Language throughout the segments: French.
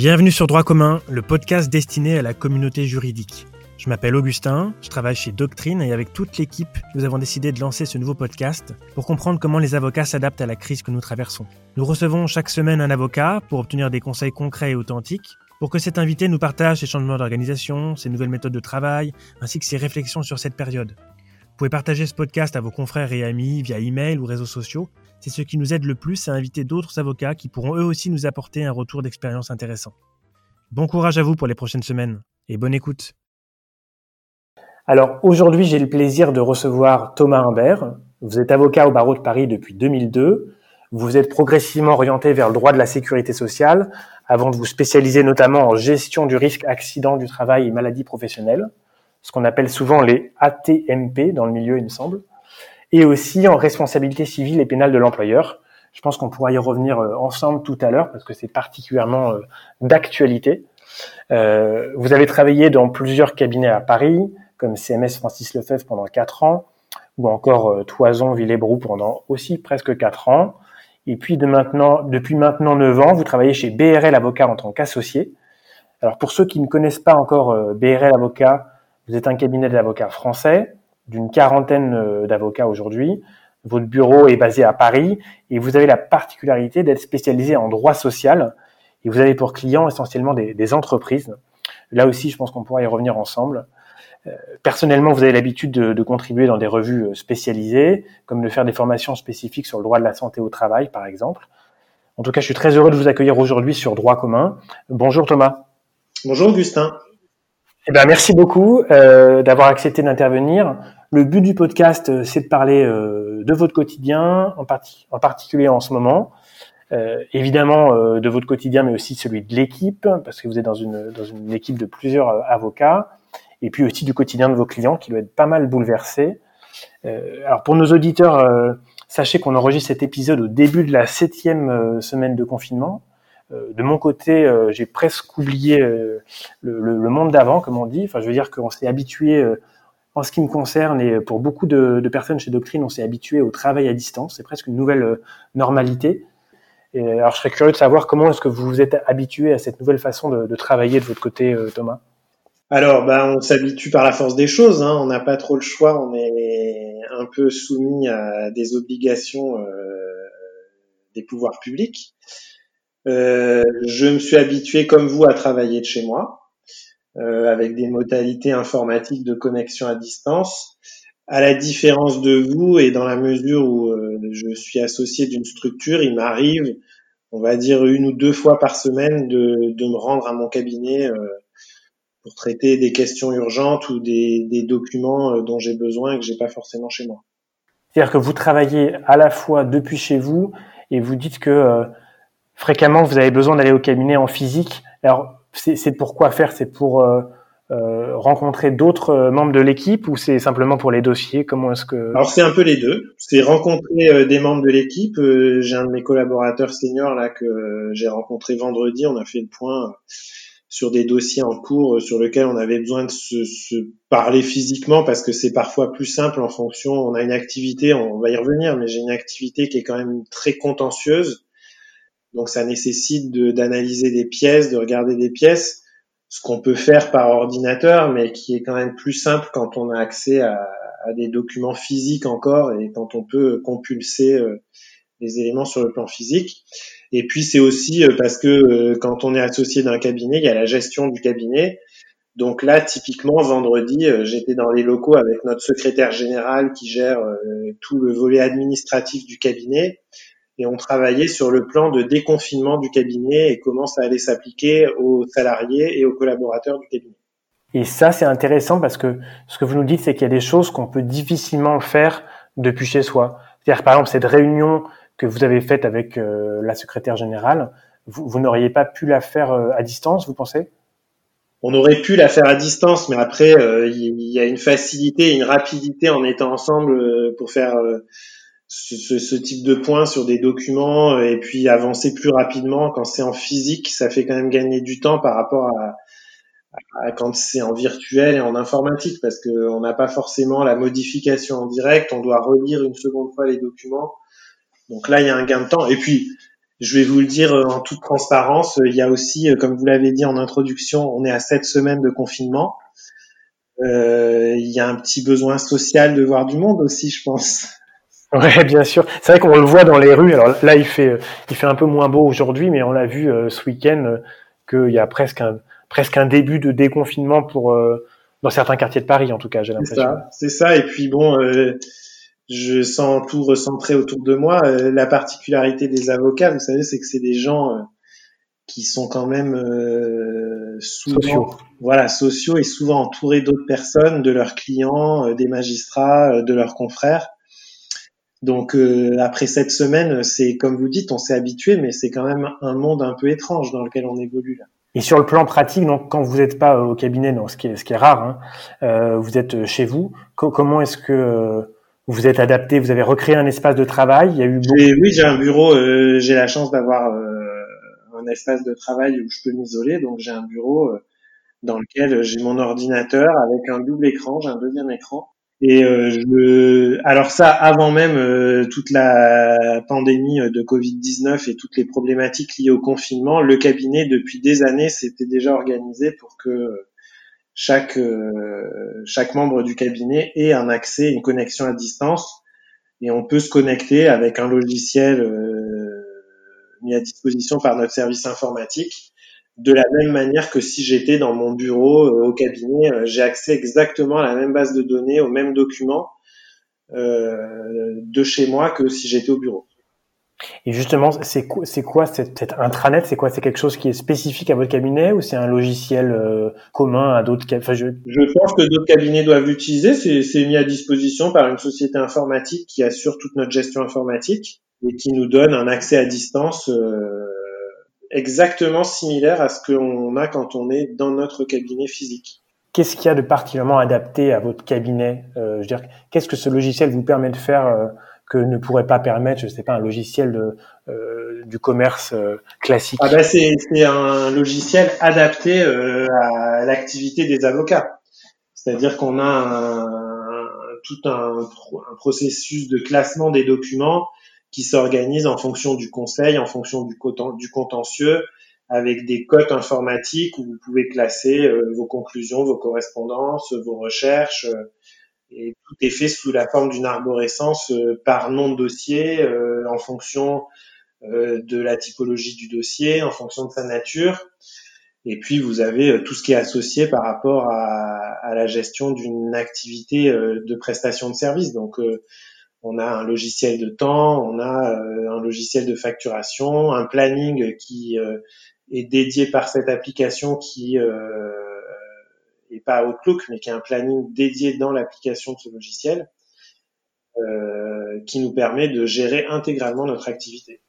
Bienvenue sur Droit commun, le podcast destiné à la communauté juridique. Je m'appelle Augustin, je travaille chez Doctrine et avec toute l'équipe, nous avons décidé de lancer ce nouveau podcast pour comprendre comment les avocats s'adaptent à la crise que nous traversons. Nous recevons chaque semaine un avocat pour obtenir des conseils concrets et authentiques, pour que cet invité nous partage ses changements d'organisation, ses nouvelles méthodes de travail, ainsi que ses réflexions sur cette période. Vous pouvez partager ce podcast à vos confrères et amis via email ou réseaux sociaux c'est ce qui nous aide le plus à inviter d'autres avocats qui pourront eux aussi nous apporter un retour d'expérience intéressant. Bon courage à vous pour les prochaines semaines et bonne écoute. Alors aujourd'hui, j'ai le plaisir de recevoir Thomas Humbert. Vous êtes avocat au barreau de Paris depuis 2002. Vous vous êtes progressivement orienté vers le droit de la sécurité sociale avant de vous spécialiser notamment en gestion du risque accident du travail et maladie professionnelle, ce qu'on appelle souvent les ATMP dans le milieu, il me semble et aussi en responsabilité civile et pénale de l'employeur. Je pense qu'on pourra y revenir euh, ensemble tout à l'heure parce que c'est particulièrement euh, d'actualité. Euh, vous avez travaillé dans plusieurs cabinets à Paris, comme CMS Francis Lefebvre pendant quatre ans, ou encore euh, Toison Villebroux pendant aussi presque quatre ans. Et puis de maintenant, depuis maintenant neuf ans, vous travaillez chez BRL Avocat en tant qu'associé. Alors pour ceux qui ne connaissent pas encore BRL Avocat, vous êtes un cabinet d'avocats français d'une quarantaine euh, d'avocats aujourd'hui. Votre bureau est basé à Paris et vous avez la particularité d'être spécialisé en droit social et vous avez pour clients essentiellement des, entreprises. Là aussi, je pense qu'on pourra y revenir ensemble. Euh, personnellement, vous avez l'habitude de, contribuer dans des revues euh, spécialisées, comme de faire des formations spécifiques sur le droit de la santé au travail, par exemple. En tout cas, je suis très heureux de vous accueillir aujourd'hui sur Droit commun. Bonjour Thomas. Bonjour Augustin. Eh ben, merci beaucoup euh, d'avoir accepté d'intervenir. Le but du podcast, euh, c'est de parler euh, de votre quotidien, en, en particulier en ce moment. Euh, évidemment de votre quotidien, mais aussi celui de l'équipe, parce que vous êtes dans une, dans une équipe de plusieurs avocats, et puis aussi du quotidien de vos clients, qui doit être pas mal bouleversé. alors pour nos auditeurs, sachez qu'on enregistre cet épisode au début de la septième semaine de confinement. Euh, de mon côté, euh, j'ai presque oublié euh, le, monde d'avant, comme on dit. Enfin, je veux dire qu'on s'est habitué, en ce qui me concerne, et pour beaucoup de, personnes chez Doctrine, on s'est habitué au travail à distance. C'est presque une nouvelle normalité. Alors, je serais curieux de savoir comment est-ce que vous vous êtes habitué à cette nouvelle façon de, travailler de votre côté, Thomas. Alors, ben, on s'habitue par la force des choses. Hein. On n'a pas trop le choix. On est un peu soumis à des obligations des pouvoirs publics. Euh, je me suis habitué comme vous à travailler de chez moi, euh, avec des modalités informatiques de connexion à distance. À la différence de vous et dans la mesure où euh, je suis associé d'une structure, il m'arrive, on va dire une ou deux fois par semaine, de, me rendre à mon cabinet pour traiter des questions urgentes ou des, des documents dont j'ai besoin et que j'ai pas forcément chez moi. C'est-à-dire que vous travaillez à la fois depuis chez vous et vous dites que fréquemment vous avez besoin d'aller au cabinet en physique. Alors c'est pourquoi faire? C'est pour euh, euh, rencontrer d'autres euh, membres de l'équipe ou c'est simplement pour les dossiers? Comment est-ce que Alors c'est un peu les deux. C'est rencontrer des membres de l'équipe. j'ai un de mes collaborateurs seniors là que j'ai rencontré vendredi. On a fait le point sur des dossiers en cours sur lesquels on avait besoin de se parler physiquement parce que c'est parfois plus simple en fonction. On a une activité, on va y revenir, mais j'ai une activité qui est quand même très contentieuse donc ça nécessite d'analyser des pièces, de regarder des pièces, ce qu'on peut faire par ordinateur, mais qui est quand même plus simple quand on a accès à, à des documents physiques encore et quand on peut compulser euh, les éléments sur le plan physique. Et puis c'est aussi euh, parce que euh, quand on est associé d'un cabinet, il y a la gestion du cabinet. Donc là, typiquement, vendredi, j'étais dans les locaux avec notre secrétaire général qui gère tout le volet administratif du cabinet et on travaillait sur le plan de déconfinement du cabinet et comment ça allait s'appliquer aux salariés et aux collaborateurs du cabinet. Et ça, c'est intéressant parce que ce que vous nous dites, c'est qu'il y a des choses qu'on peut difficilement faire depuis chez soi. C'est-à-dire, par exemple, cette réunion que vous avez faite avec euh, la secrétaire générale, vous, n'auriez pas pu la faire euh, à distance, vous pensez? On aurait pu la faire à distance, mais après, euh, il y, a une facilité, une rapidité en étant ensemble pour faire ce, ce, type de points sur des documents et puis avancer plus rapidement quand c'est en physique, ça fait quand même gagner du temps par rapport à, à quand c'est en virtuel et en informatique parce que on n'a pas forcément la modification en direct, on doit relire une seconde fois les documents. Donc là, il y a un gain de temps. Et puis, je vais vous le dire en toute transparence, il y a aussi, comme vous l'avez dit en introduction, on est à sept semaines de confinement. Euh, il y a un petit besoin social de voir du monde aussi, je pense. Ouais, bien sûr. C'est vrai qu'on le voit dans les rues. Alors là, il fait, il fait un peu moins beau aujourd'hui, mais on l'a vu euh, ce week-end euh, qu'il y a presque un, presque un début de déconfinement pour dans certains quartiers de Paris, en tout cas, j'ai l'impression. C'est ça, c'est ça. Et puis bon, je sens tout recentrer autour de moi. la particularité des avocats, vous savez, c'est que c'est des gens qui sont quand même euh, souvent, sociaux. voilà, sociaux et souvent entourés d'autres personnes, de leurs clients, euh, des magistrats, euh, de leurs confrères. Donc après cette semaine, c'est comme vous dites, on s'est habitué, mais c'est quand même un monde un peu étrange dans lequel on évolue là. Et sur le plan pratique, donc quand vous n'êtes pas au cabinet, non, ce qui est, ce qui est rare, hein, vous êtes chez vous. comment est-ce que vous êtes adapté? Vous avez recréé un espace de travail? Il y a eu Oui, j'ai un bureau. j'ai la chance d'avoir un espace de travail où je peux m'isoler. Donc j'ai un bureau euh, dans lequel j'ai mon ordinateur avec un double écran, j'ai un deuxième écran. Et euh, je, alors ça, avant même euh, toute la pandémie de Covid-19 et toutes les problématiques liées au confinement, le cabinet depuis des années s'était déjà organisé pour que chaque chaque membre du cabinet ait un accès, une connexion à distance, et on peut se connecter avec un logiciel mis à disposition par notre service informatique. De la même manière que si j'étais dans mon bureau euh, au cabinet, euh, j'ai accès exactement à la même base de données, aux mêmes documents euh, de chez moi que si j'étais au bureau. Et justement, c'est quoi, c'est quoi cette, intranet? C'est quoi? C'est quelque chose qui est spécifique à votre cabinet ou c'est un logiciel commun à d'autres cabinets je... je... pense que d'autres cabinets doivent l'utiliser. C'est, c'est mis à disposition par une société informatique qui assure toute notre gestion informatique et qui nous donne un accès à distance euh, exactement similaire à ce qu'on a quand on est dans notre cabinet physique. Qu'est-ce qu'il y a de particulièrement adapté à votre cabinet euh, Je veux dire, qu'est-ce que ce logiciel vous permet de faire euh, que ne pourrait pas permettre, je sais pas, un logiciel de, euh, du commerce classique? Ah ben c'est, un logiciel adapté à l'activité des avocats. C'est-à-dire qu'on a un, tout un, un, processus de classement des documents qui s'organise en fonction du conseil, en fonction du, contentieux, avec des cotes informatiques où vous pouvez classer euh, vos conclusions, vos correspondances, vos recherches. Euh, et tout est fait sous la forme d'une arborescence euh, par nom de dossier, en fonction de la typologie du dossier, en fonction de sa nature. Et puis vous avez tout ce qui est associé par rapport à, à la gestion d'une activité de prestation de service. Donc on a un logiciel de temps, on a euh, un logiciel de facturation, un planning qui euh, est dédié par cette application qui euh, est pas Outlook, mais qui est un planning dédié dans l'application de ce logiciel, qui nous permet de gérer intégralement notre activité.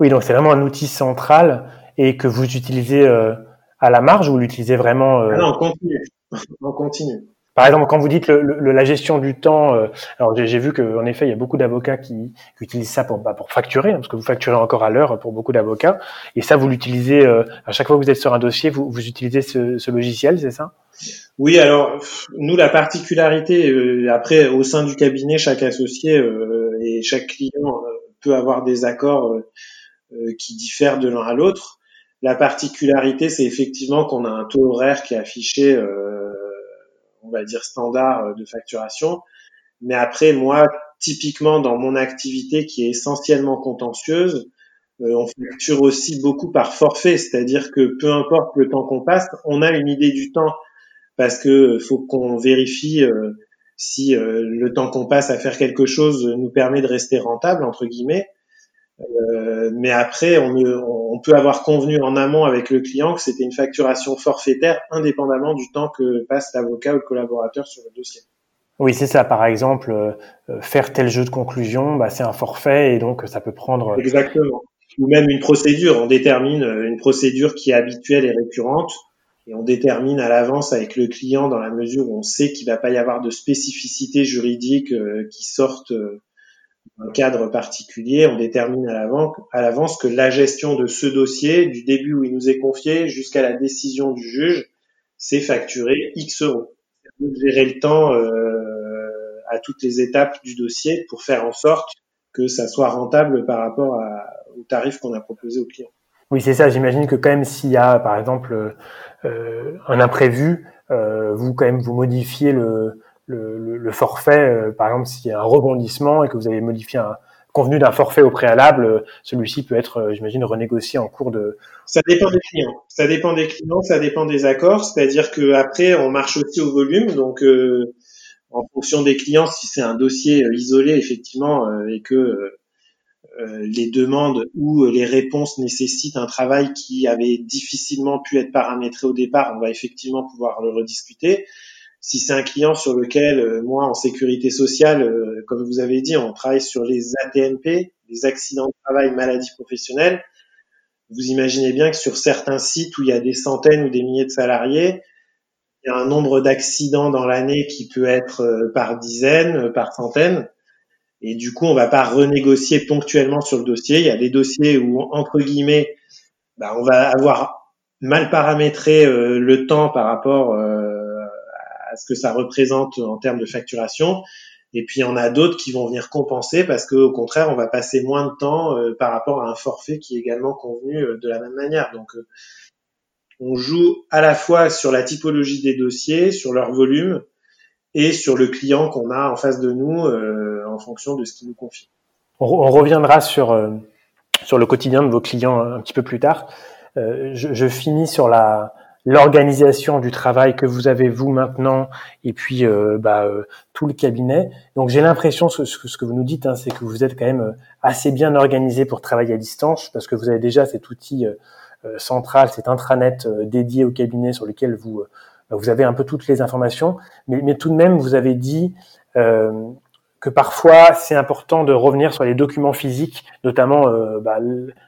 Oui, donc c'est vraiment un outil central et que vous utilisez à la marge ou vous l'utilisez vraiment ah Non, on continue. on continue. Par exemple, quand vous dites le, la gestion du temps, euh, alors j'ai vu qu'en effet, il y a beaucoup d'avocats qui, qui, utilisent ça pour, bah, pour facturer, hein, parce que vous facturez encore à l'heure pour beaucoup d'avocats. Et ça, vous l'utilisez euh, à chaque fois que vous êtes sur un dossier, vous, vous utilisez ce, ce logiciel, c'est ça? Oui, alors nous, la particularité, euh, après, au sein du cabinet, chaque associé et chaque client peut avoir des accords qui diffèrent de l'un à l'autre. La particularité, c'est effectivement qu'on a un taux horaire qui est affiché on va dire standard euh, de facturation. Mais après, moi, typiquement dans mon activité qui est essentiellement contentieuse, euh, on facture aussi beaucoup par forfait, c'est-à-dire que peu importe le temps qu'on passe, on a une idée du temps parce que faut qu'on vérifie euh, si le temps qu'on passe à faire quelque chose nous permet de rester rentable entre guillemets. Euh, mais après, on, on, peut avoir convenu en amont avec le client que c'était une facturation forfaitaire indépendamment du temps que passe l'avocat ou le collaborateur sur le dossier. Oui, c'est ça. Par exemple, euh, faire tel jeu de conclusion, bah, c'est un forfait et donc ça peut prendre. Exactement. Ou même une procédure. On détermine une procédure qui est habituelle et récurrente et on détermine à l'avance avec le client dans la mesure où on sait qu'il va pas y avoir de spécificité juridique euh, qui sortent un cadre particulier, on détermine à l'avance que la gestion de ce dossier, du début où il nous est confié jusqu'à la décision du juge, c'est facturé X euros. Gérer le temps euh, à toutes les étapes du dossier pour faire en sorte que ça soit rentable par rapport au tarif qu'on a proposé au client. Oui, c'est ça. J'imagine que quand même s'il y a, par exemple, euh, un imprévu, euh, vous quand même vous modifiez le, le, forfait. Euh, par exemple, s'il y a un rebondissement et que vous avez modifié un convenu d'un forfait au préalable, celui-ci peut être, j'imagine, renégocié en cours de. Ça dépend des clients. Ça dépend des clients, ça dépend des accords. C'est-à-dire que après, on marche aussi au volume. Donc, en fonction des clients, si c'est un dossier isolé, effectivement, et que euh, les demandes ou les réponses nécessitent un travail qui avait difficilement pu être paramétré au départ, on va effectivement pouvoir le rediscuter. Si c'est un client sur lequel, euh, moi, en sécurité sociale, euh, comme vous avez dit, on travaille sur les ATMP, les accidents de travail, maladies professionnelles, vous imaginez bien que sur certains sites où il y a des centaines ou des milliers de salariés, il y a un nombre d'accidents dans l'année qui peut être par dizaines, par centaines. Et du coup, on va pas renégocier ponctuellement sur le dossier. Il y a des dossiers où, entre guillemets, bah, on va avoir mal paramétré euh, le temps par rapport euh, ce que ça représente en termes de facturation. Et puis, on a d'autres qui vont venir compenser parce qu'au contraire, on va passer moins de temps euh, par rapport à un forfait qui est également convenu de la même manière. Donc, on joue à la fois sur la typologie des dossiers, sur leur volume, et sur le client qu'on a en face de nous euh, en fonction de ce qu'il nous confie. On, reviendra sur, euh, sur le quotidien de vos clients un petit peu plus tard. Euh, je, finis sur la l'organisation du travail que vous avez vous maintenant et puis bah, tout le cabinet. Donc j'ai l'impression ce, ce, que vous nous dites, hein, c'est que vous êtes quand même assez bien organisé pour travailler à distance parce que vous avez déjà cet outil central, cet intranet dédié au cabinet sur lequel vous vous avez un peu toutes les informations, mais, mais tout de même, vous avez dit euh, que parfois c'est important de revenir sur les documents physiques, notamment euh, bah,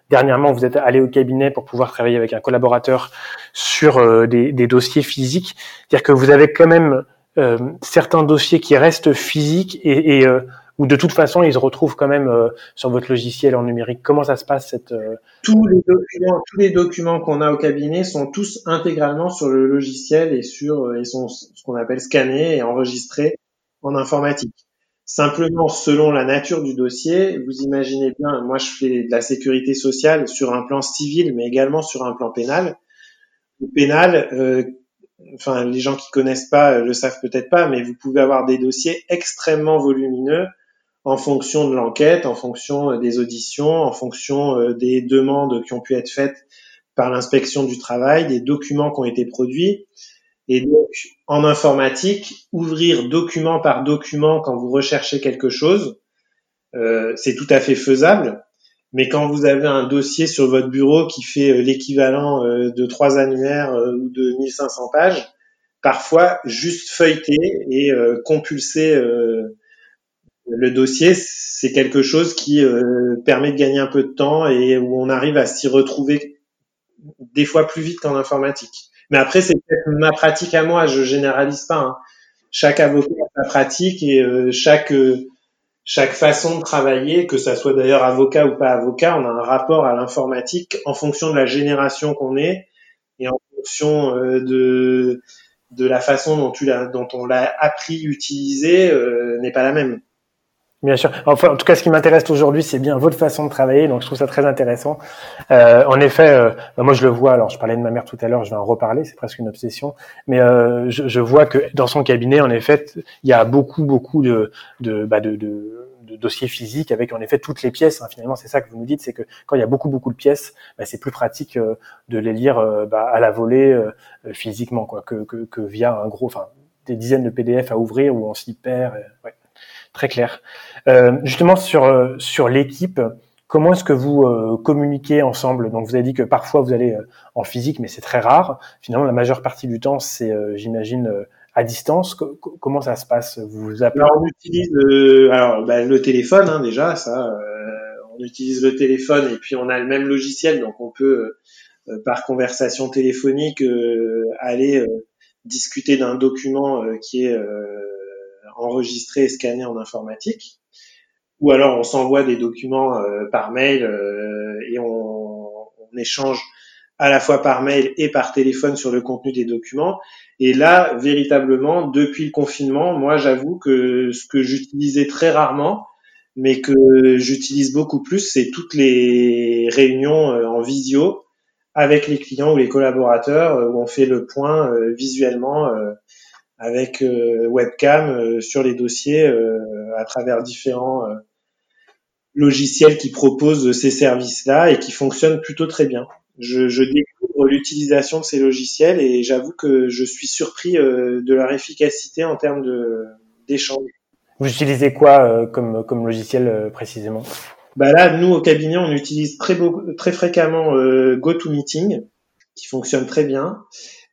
dernièrement vous êtes allé au cabinet pour pouvoir travailler avec un collaborateur sur euh, des, dossiers physiques, c'est-à-dire que vous avez quand même euh, certains dossiers qui restent physiques et, et euh, ou de toute façon ils se retrouvent quand même sur votre logiciel en numérique Comment ça se passe cette Tous les documents, tous les documents qu'on a au cabinet sont tous intégralement sur le logiciel et sur et sont ce qu'on appelle scannés et enregistrés en informatique. Simplement, selon la nature du dossier, vous imaginez bien, moi je fais de la sécurité sociale sur un plan civil, mais également sur un plan pénal. Le pénal, enfin les gens qui connaissent pas le savent peut-être pas, mais vous pouvez avoir des dossiers extrêmement volumineux en fonction de l'enquête, en fonction euh, des auditions, en fonction euh, des demandes qui ont pu être faites par l'inspection du travail, des documents qui ont été produits. Et donc, en informatique, ouvrir document par document quand vous recherchez quelque chose, euh, c'est tout à fait faisable. Mais quand vous avez un dossier sur votre bureau qui fait l'équivalent de trois annuaires ou de 1500 pages, parfois juste feuilleter et compulser le dossier, c'est quelque chose qui euh, permet de gagner un peu de temps et où on arrive à s'y retrouver des fois plus vite qu'en informatique. Mais après, c'est peut-être ma pratique à moi, je généralise pas. Hein. Chaque avocat a sa pratique et euh, chaque chaque façon de travailler, que ça soit d'ailleurs avocat ou pas avocat, on a un rapport à l'informatique en fonction de la génération qu'on est et en fonction euh, de de la façon dont, tu dont on l'a appris, utilisé, n'est pas la même. Bien sûr. Enfin, en tout cas, ce qui m'intéresse aujourd'hui, c'est bien votre façon de travailler. Donc, je trouve ça très intéressant. Euh, en effet, euh, bah, moi, je le vois. Alors, je parlais de ma mère tout à l'heure. Je vais en reparler. C'est presque une obsession. Mais euh, je, je, vois que dans son cabinet, en effet, il y a beaucoup, beaucoup de, de, bah, de, de, de dossiers physiques avec, en effet, toutes les pièces. Hein. Finalement, c'est ça que vous nous dites, c'est que quand il y a beaucoup, beaucoup de pièces, bah, c'est plus pratique euh, de les lire euh, bah, à la volée euh, physiquement, quoi, que, que, que, via un gros, enfin, des dizaines de PDF à ouvrir où on s'y perd. Très clair. Euh, justement sur euh, sur l'équipe, comment est-ce que vous euh, communiquez ensemble? Donc vous avez dit que parfois vous allez en physique, mais c'est très rare. Finalement, la majeure partie du temps, c'est, j'imagine, à distance. comment ça se passe? Vous appelez? Alors, On utilise alors bah, le téléphone hein, déjà, ça. on utilise le téléphone et puis on a le même logiciel, donc on peut par conversation téléphonique aller discuter d'un document qui est enregistré et scanné en informatique, ou alors on s'envoie des documents euh, par mail euh, et on, on, échange à la fois par mail et par téléphone sur le contenu des documents. Et là, véritablement, depuis le confinement, moi j'avoue que ce que j'utilisais très rarement, mais que j'utilise beaucoup plus, c'est toutes les réunions en visio avec les clients ou les collaborateurs où on fait le point visuellement avec webcam sur les dossiers à travers différents logiciels qui proposent ces services-là et qui fonctionnent plutôt très bien. Je, je découvre l'utilisation de ces logiciels et j'avoue que je suis surpris euh, de leur efficacité en termes d'échange. Vous utilisez quoi euh, comme, comme logiciel euh, précisément? Bah là, nous au cabinet, on utilise très, très fréquemment GoToMeeting, qui fonctionne très bien.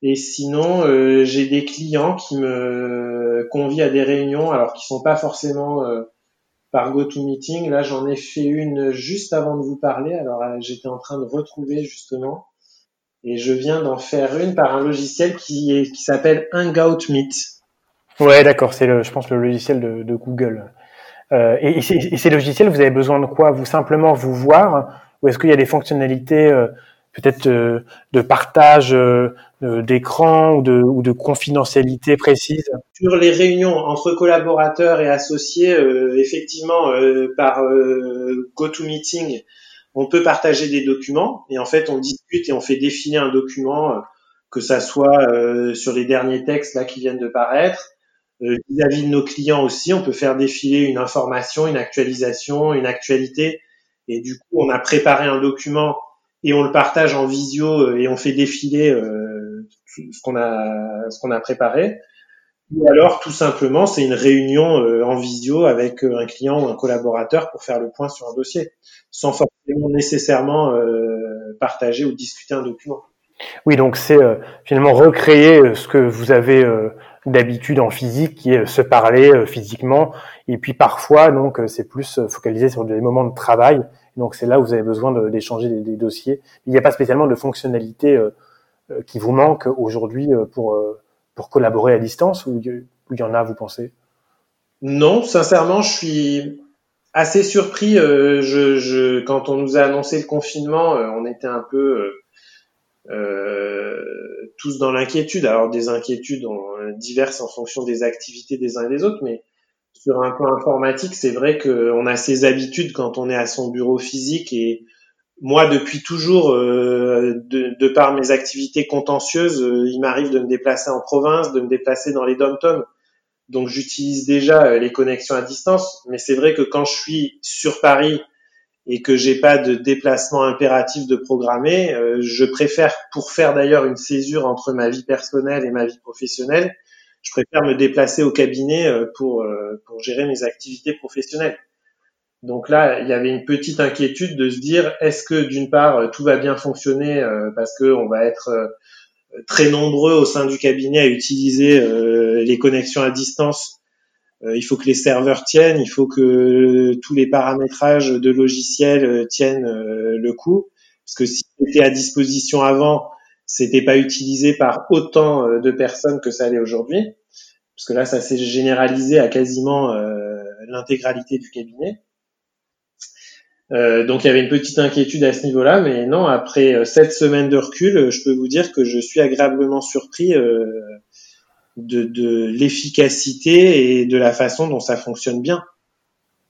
Et sinon, j'ai des clients qui me convient à des réunions, alors qui sont pas forcément par GoToMeeting. Là, j'en ai fait une juste avant de vous parler. Alors, euh, j'étais en train de retrouver justement, et je viens d'en faire une par un logiciel qui qui s'appelle Hangout Meet. Ouais, d'accord. C'est le, je pense, le logiciel de, Google. Euh, et, ces logiciels, vous avez besoin de quoi? Vous simplement vous voir, ou est-ce qu'il y a des fonctionnalités euh, peut-être euh, de partage euh, d'écran ou de, ou de confidentialité précise. Sur les réunions entre collaborateurs et associés, euh, effectivement, par GoToMeeting, on peut partager des documents et en fait on discute et on fait défiler un document, que ça soit sur les derniers textes là qui viennent de paraître, vis-à-vis de nos clients aussi, on peut faire défiler une information, une actualisation, une actualité. Et du coup on a préparé un document et on le partage en visio euh, et on fait défiler euh, ce qu'on a ce qu'on a préparé. Ou alors tout simplement c'est une réunion euh, en visio avec un client ou un collaborateur pour faire le point sur un dossier, sans forcément nécessairement partager ou discuter un document. Oui, donc c'est finalement recréer ce que vous avez d'habitude en physique, qui est se parler physiquement, et puis parfois donc c'est plus focalisé sur des moments de travail donc c'est là où vous avez besoin d'échanger des, dossiers. Il n'y a pas spécialement de fonctionnalité euh, euh, qui vous manque aujourd'hui euh, pour pour collaborer à distance ou il y en a, vous pensez? Non, sincèrement, je suis assez surpris. quand on nous a annoncé le confinement, on était un peu tous dans l'inquiétude. Alors des inquiétudes diverses en fonction des activités des uns et des autres, mais sur un plan informatique, c'est vrai qu'on a ses habitudes quand on est à son bureau physique et moi, depuis toujours, euh, de, par mes activités contentieuses, euh, il m'arrive de me déplacer en province, de me déplacer dans les dom-toms. Donc, j'utilise déjà euh, les connexions à distance. Mais c'est vrai que quand je suis sur Paris et que j'ai pas de déplacement impératif de programmer, je préfère, pour faire d'ailleurs une césure entre ma vie personnelle et ma vie professionnelle, je préfère me déplacer au cabinet euh, pour, euh, pour gérer mes activités professionnelles. Donc là, il y avait une petite inquiétude de se dire est-ce que d'une part tout va bien fonctionner euh, parce que on va être très nombreux au sein du cabinet à utiliser les connexions à distance. il faut que les serveurs tiennent, il faut que tous les paramétrages de logiciels tiennent le coup. Parce que si c'était à disposition avant, c'était pas utilisé par autant euh, de personnes que ça l'est aujourd'hui, parce que là, ça s'est généralisé à quasiment euh, l'intégralité du cabinet. Euh, donc il y avait une petite inquiétude à ce niveau-là, mais non, après sept semaines de recul, je peux vous dire que je suis agréablement surpris de, de l'efficacité et de la façon dont ça fonctionne bien.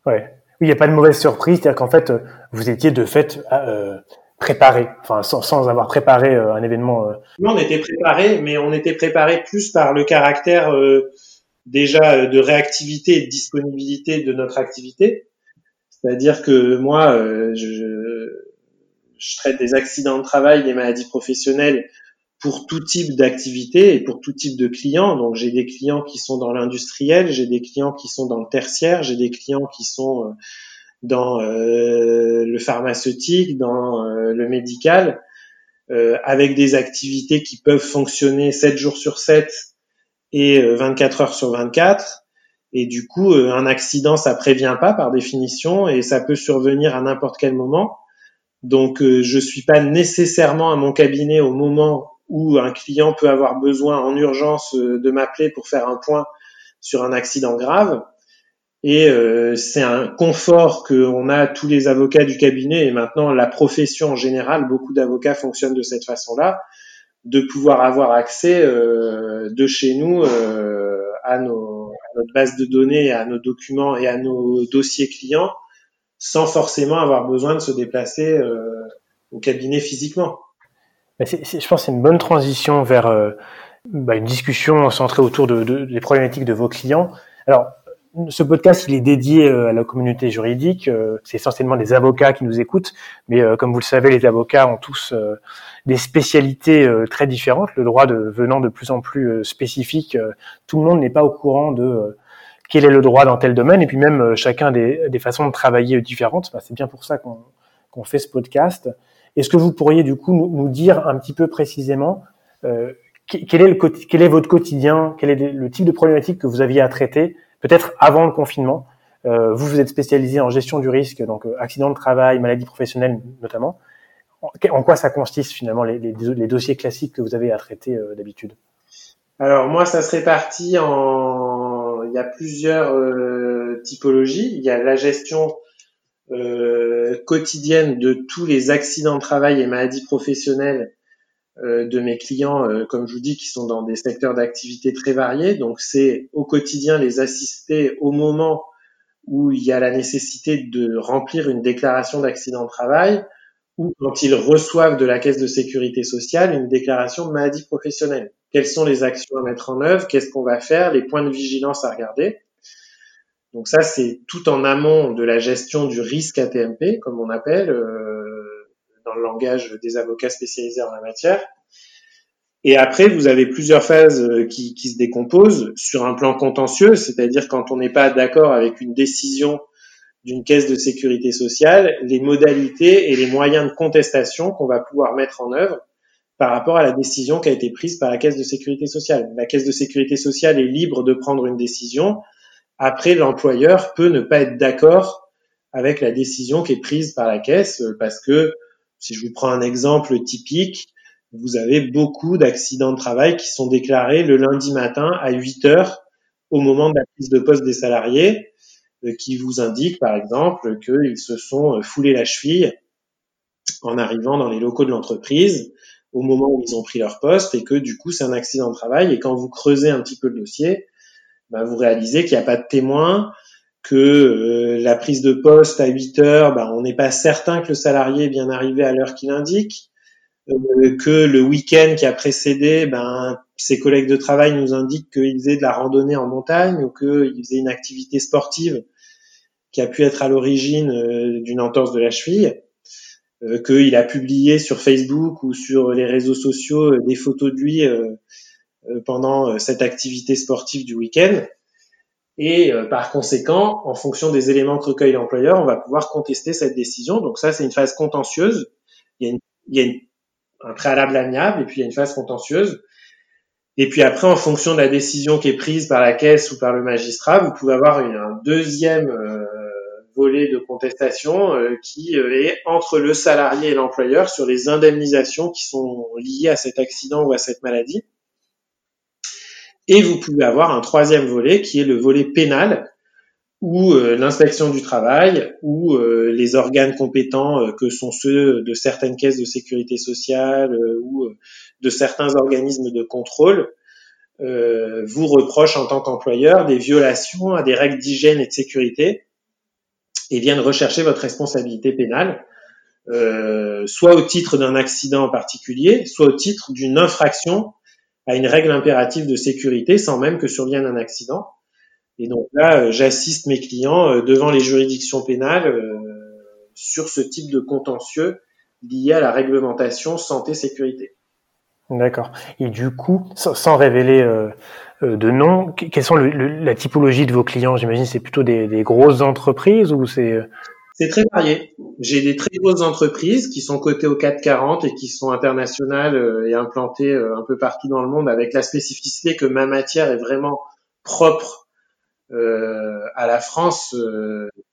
Ouais. Oui, il n'y a pas de mauvaise surprise, c'est-à-dire qu'en fait, vous étiez de fait euh, préparé, enfin sans, sans avoir préparé euh, un événement. Euh. On était préparé, mais on était préparé plus par le caractère euh, déjà de réactivité et de disponibilité de notre activité. C'est-à-dire que moi, je, je, traite des accidents de travail, des maladies professionnelles pour tout type d'activité et pour tout type de clients. Donc j'ai des clients qui sont dans l'industriel, j'ai des clients qui sont dans le tertiaire, j'ai des clients qui sont dans euh, le pharmaceutique, dans euh, le médical, euh, avec des activités qui peuvent fonctionner 7 jours sur 7 et 24 heures sur 24. Et du coup, un accident, ça prévient pas par définition et ça peut survenir à n'importe quel moment. Donc, je suis pas nécessairement à mon cabinet au moment où un client peut avoir besoin en urgence de m'appeler pour faire un point sur un accident grave. Et euh, c'est un confort qu'on a tous les avocats du cabinet et maintenant la profession en général, beaucoup d'avocats fonctionnent de cette façon-là, de pouvoir avoir accès euh, de chez nous euh, à, nos, à notre base de données, à nos documents et à nos dossiers clients sans forcément avoir besoin de se déplacer au cabinet physiquement. je pense que c'est une bonne transition vers bah, une discussion centrée autour de, de, des problématiques de vos clients. Alors, ce podcast, il est dédié euh, à la communauté juridique. Euh, c'est essentiellement des avocats qui nous écoutent, mais euh, comme vous le savez, les avocats ont tous des spécialités très différentes. Le droit de, venant de plus en plus spécifique, tout le monde n'est pas au courant de quel est le droit dans tel domaine, et puis même chacun des, des, façons de travailler différentes. Bah, c'est bien pour ça qu'on fait ce podcast. Est-ce que vous pourriez du coup nous, nous dire un petit peu précisément quel est, le, quel est votre quotidien, quel est le type de problématique que vous aviez à traiter? Peut-être avant le confinement. Euh, vous, vous êtes spécialisé en gestion du risque, donc euh, accident de travail, maladie professionnelle notamment. En, quoi ça consiste finalement les, les, dossiers classiques que vous avez à traiter euh, d'habitude? Alors moi, ça se répartit en... Il y a plusieurs typologies. Il y a la gestion quotidienne de tous les accidents de travail et maladies professionnelles euh, de mes clients, euh, comme je vous dis, qui sont dans des secteurs d'activité très variés. Donc, c'est au quotidien les assister au moment où il y a la nécessité de remplir une déclaration d'accident de travail ou quand ils reçoivent de la caisse de sécurité sociale une déclaration de maladie professionnelle. Quelles sont les actions à mettre en œuvre? Qu'est-ce qu'on va faire? Les points de vigilance à regarder. Donc ça, c'est tout en amont de la gestion du risque ATMP, comme on appelle. Euh, dans le langage des avocats spécialisés en la matière. Et après, vous avez plusieurs phases euh, qui, qui se décomposent sur un plan contentieux, c'est-à-dire quand on n'est pas d'accord avec une décision d'une caisse de sécurité sociale, les modalités et les moyens de contestation qu'on va pouvoir mettre en œuvre par rapport à la décision qui a été prise par la caisse de sécurité sociale. La caisse de sécurité sociale est libre de prendre une décision. Après, l'employeur peut ne pas être d'accord avec la décision qui est prise par la caisse parce que si je vous prends un exemple typique, vous avez beaucoup d'accidents de travail qui sont déclarés le lundi matin à 8 heures au moment de la prise de poste des salariés, euh, qui vous indiquent par exemple qu'ils se sont euh, foulés la cheville en arrivant dans les locaux de l'entreprise au moment où ils ont pris leur poste et que du coup c'est un accident de travail. Et quand vous creusez un petit peu le dossier, bah, vous réalisez qu'il n'y a pas de témoins, que euh, la prise de poste à 8 heures, ben, on n'est pas certain que le salarié est bien arrivé à l'heure qu'il indique, euh, que le week-end qui a précédé, ben, ses collègues de travail nous indiquent qu'il faisait de la randonnée en montagne ou qu'il faisait une activité sportive qui a pu être à l'origine euh, d'une entorse de la cheville, qu'il a publié sur Facebook ou sur les réseaux sociaux des photos de lui pendant cette activité sportive du week-end. Et euh, par conséquent, en fonction des éléments que recueille l'employeur, on va pouvoir contester cette décision. Donc ça, c'est une phase contentieuse. Il y a, un préalable amiable et puis il y a une phase contentieuse. Et puis après, en fonction de la décision qui est prise par la caisse ou par le magistrat, vous pouvez avoir un deuxième euh, volet de contestation euh, qui est entre le salarié et l'employeur sur les indemnisations qui sont liées à cet accident ou à cette maladie. Et vous pouvez avoir un troisième volet qui est le volet pénal, où euh, l'inspection du travail, ou euh, les organes compétents euh, que sont ceux de certaines caisses de sécurité sociale ou de certains organismes de contrôle vous reprochent en tant qu'employeur des violations à des règles d'hygiène et de sécurité et viennent rechercher votre responsabilité pénale, soit au titre d'un accident en particulier, soit au titre d'une infraction à une règle impérative de sécurité sans même que survienne un accident. Et donc là, euh, j'assiste mes clients euh, devant les juridictions pénales euh, sur ce type de contentieux lié à la réglementation santé-sécurité. D'accord. Et du coup, sans, révéler de nom, quelles sont la typologie de vos clients? J'imagine c'est plutôt des, grosses entreprises ou c'est c'est très varié. J'ai des très grosses entreprises qui sont cotées au 440 et qui sont internationales euh, et implantées euh, un peu partout dans le monde avec la spécificité que ma matière est vraiment propre euh, à la France,